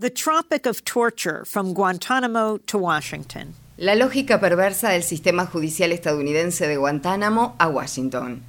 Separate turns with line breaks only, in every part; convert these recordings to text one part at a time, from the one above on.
The Tropic of Torture from Guantánamo to Washington.
La lógica perversa del sistema judicial estadounidense de Guantánamo a Washington.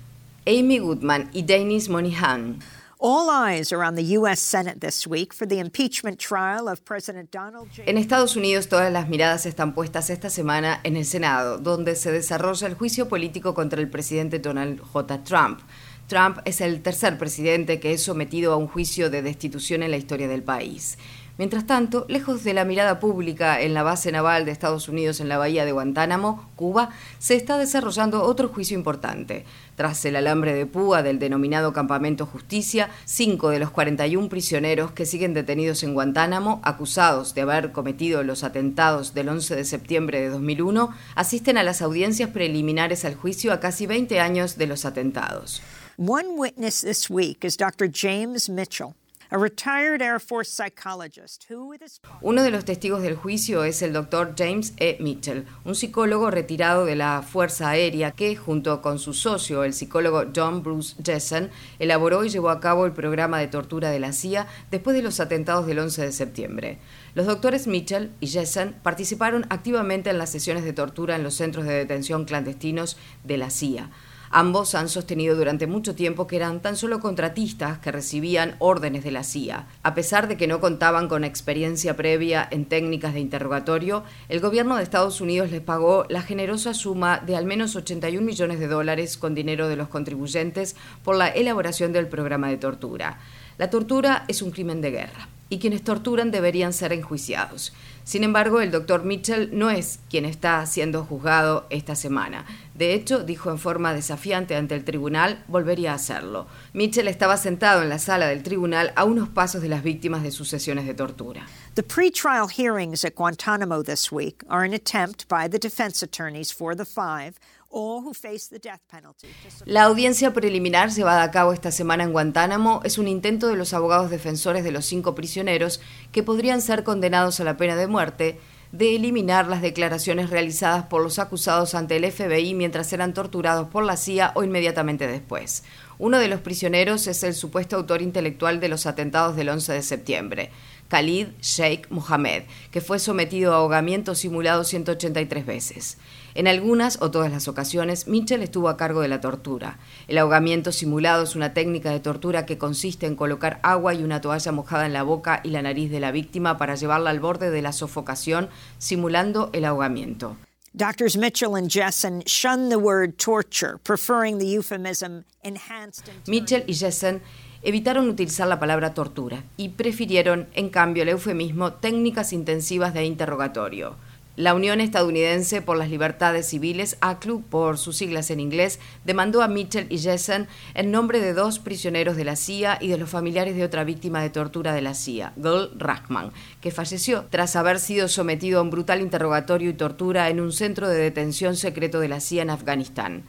Amy Goodman y Dennis Monihan.
All eyes are on the U.S. Senate this week for the impeachment trial of President Donald J.
En Estados Unidos todas las miradas están puestas esta semana en el Senado, donde se desarrolla el juicio político contra el presidente Donald J. Trump. Trump es el tercer presidente que es sometido a un juicio de destitución en la historia del país. Mientras tanto, lejos de la mirada pública en la base naval de Estados Unidos en la bahía de Guantánamo, Cuba, se está desarrollando otro juicio importante. Tras el alambre de púa del denominado Campamento Justicia, cinco de los 41 prisioneros que siguen detenidos en Guantánamo, acusados de haber cometido los atentados del 11 de septiembre de 2001, asisten a las audiencias preliminares al juicio a casi 20 años de los atentados.
One witness this week is Dr. James Mitchell.
Uno de los testigos del juicio es el doctor James E. Mitchell, un psicólogo retirado de la Fuerza Aérea que, junto con su socio, el psicólogo John Bruce Jessen, elaboró y llevó a cabo el programa de tortura de la CIA después de los atentados del 11 de septiembre. Los doctores Mitchell y Jessen participaron activamente en las sesiones de tortura en los centros de detención clandestinos de la CIA. Ambos han sostenido durante mucho tiempo que eran tan solo contratistas que recibían órdenes de la CIA. A pesar de que no contaban con experiencia previa en técnicas de interrogatorio, el gobierno de Estados Unidos les pagó la generosa suma de al menos 81 millones de dólares con dinero de los contribuyentes por la elaboración del programa de tortura. La tortura es un crimen de guerra y quienes torturan deberían ser enjuiciados. Sin embargo, el doctor Mitchell no es quien está siendo juzgado esta semana. De hecho, dijo en forma desafiante ante el tribunal, volvería a hacerlo. Mitchell estaba sentado en la sala del tribunal a unos pasos de las víctimas de sus sesiones de tortura.
The pretrial hearings at Guantanamo this week are an attempt by the defense attorneys for the five
la audiencia preliminar llevada a cabo esta semana en Guantánamo es un intento de los abogados defensores de los cinco prisioneros que podrían ser condenados a la pena de muerte de eliminar las declaraciones realizadas por los acusados ante el FBI mientras eran torturados por la CIA o inmediatamente después. Uno de los prisioneros es el supuesto autor intelectual de los atentados del 11 de septiembre. Khalid Sheikh Mohammed, que fue sometido a ahogamiento simulado 183 veces. En algunas o todas las ocasiones, Mitchell estuvo a cargo de la tortura. El ahogamiento simulado es una técnica de tortura que consiste en colocar agua y una toalla mojada en la boca y la nariz de la víctima para llevarla al borde de la sofocación, simulando el ahogamiento.
Doctors Mitchell and Jessen shun the word torture, preferring the euphemism enhanced.
Mitchell y Jessen evitaron utilizar la palabra tortura y prefirieron, en cambio, el eufemismo técnicas intensivas de interrogatorio. La Unión Estadounidense por las Libertades Civiles, ACLU por sus siglas en inglés, demandó a Mitchell y Jessen en nombre de dos prisioneros de la CIA y de los familiares de otra víctima de tortura de la CIA, Gul Rahman, que falleció tras haber sido sometido a un brutal interrogatorio y tortura en un centro de detención secreto de la CIA en Afganistán.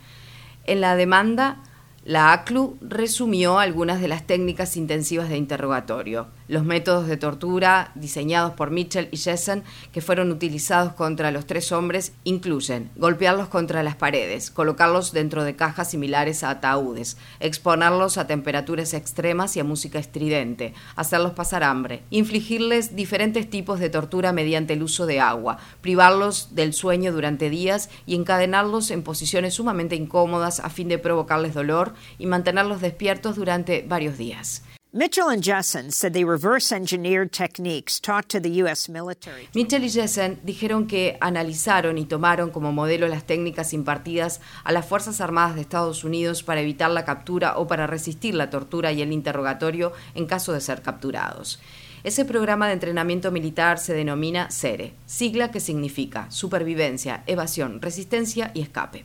En la demanda, la ACLU resumió algunas de las técnicas intensivas de interrogatorio. Los métodos de tortura diseñados por Mitchell y Jessen que fueron utilizados contra los tres hombres incluyen golpearlos contra las paredes, colocarlos dentro de cajas similares a ataúdes, exponerlos a temperaturas extremas y a música estridente, hacerlos pasar hambre, infligirles diferentes tipos de tortura mediante el uso de agua, privarlos del sueño durante días y encadenarlos en posiciones sumamente incómodas a fin de provocarles dolor y mantenerlos despiertos durante varios días.
Mitchell and Jessen said they reverse engineered techniques taught to the US military.
Mitchell y Jessen dijeron que analizaron y tomaron como modelo las técnicas impartidas a las Fuerzas Armadas de Estados Unidos para evitar la captura o para resistir la tortura y el interrogatorio en caso de ser capturados. Ese programa de entrenamiento militar se denomina SERE, sigla que significa supervivencia, evasión, resistencia y escape.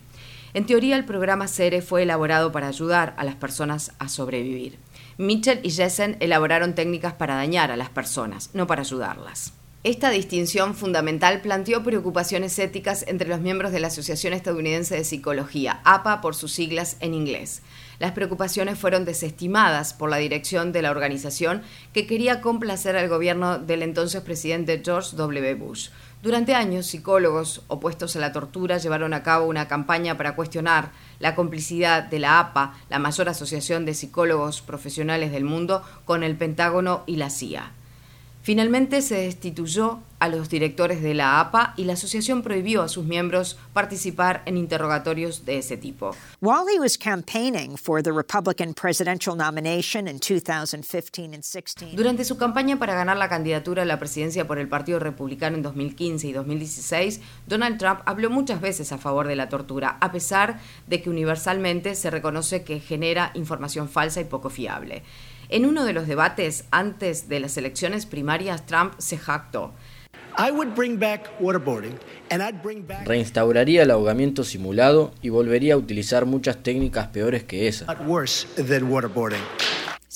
En teoría, el programa SERE fue elaborado para ayudar a las personas a sobrevivir. Mitchell y Jessen elaboraron técnicas para dañar a las personas, no para ayudarlas. Esta distinción fundamental planteó preocupaciones éticas entre los miembros de la Asociación Estadounidense de Psicología, APA por sus siglas en inglés. Las preocupaciones fueron desestimadas por la dirección de la organización que quería complacer al gobierno del entonces presidente George W. Bush. Durante años, psicólogos opuestos a la tortura llevaron a cabo una campaña para cuestionar la complicidad de la APA, la mayor asociación de psicólogos profesionales del mundo, con el Pentágono y la CIA. Finalmente se destituyó a los directores de la APA y la asociación prohibió a sus miembros participar en interrogatorios de ese tipo. Durante su campaña para ganar la candidatura a la presidencia por el Partido Republicano en 2015 y 2016, Donald Trump habló muchas veces a favor de la tortura, a pesar de que universalmente se reconoce que genera información falsa y poco fiable. En uno de los debates antes de las elecciones primarias, Trump se jactó.
Reinstauraría el ahogamiento simulado y volvería a utilizar muchas técnicas peores que esa.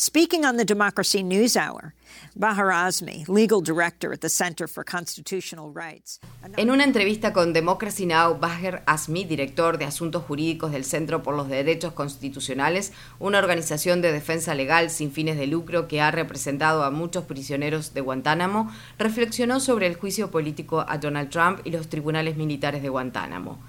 Speaking on the Democracy News Hour, Bahar Azmi, legal director at the Center for Constitutional Rights.
En una entrevista con Democracy Now, Bahar Azmi, director de asuntos jurídicos del Centro por los Derechos Constitucionales, una organización de defensa legal sin fines de lucro que ha representado a muchos prisioneros de Guantánamo, reflexionó sobre el juicio político a Donald Trump y los tribunales militares de Guantánamo.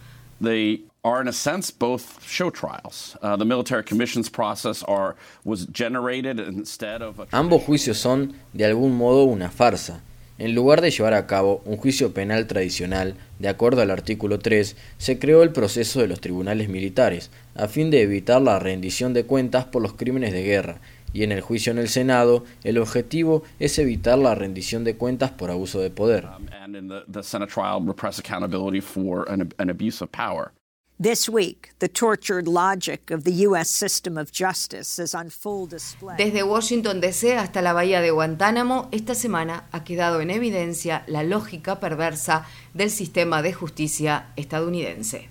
They are in a sense both show trials. Uh, the military commissions process are was generated instead of.
Ambos juicios son de algún modo una farsa. En lugar de llevar a cabo un juicio penal tradicional, de acuerdo al artículo 3, se creó el proceso de los tribunales militares, a fin de evitar la rendición de cuentas por los crímenes de guerra, y en el juicio en el Senado, el objetivo es evitar la rendición de cuentas por abuso de poder. Um,
Desde Washington DC hasta la bahía de Guantánamo, esta semana ha quedado en evidencia la lógica perversa del sistema de justicia estadounidense.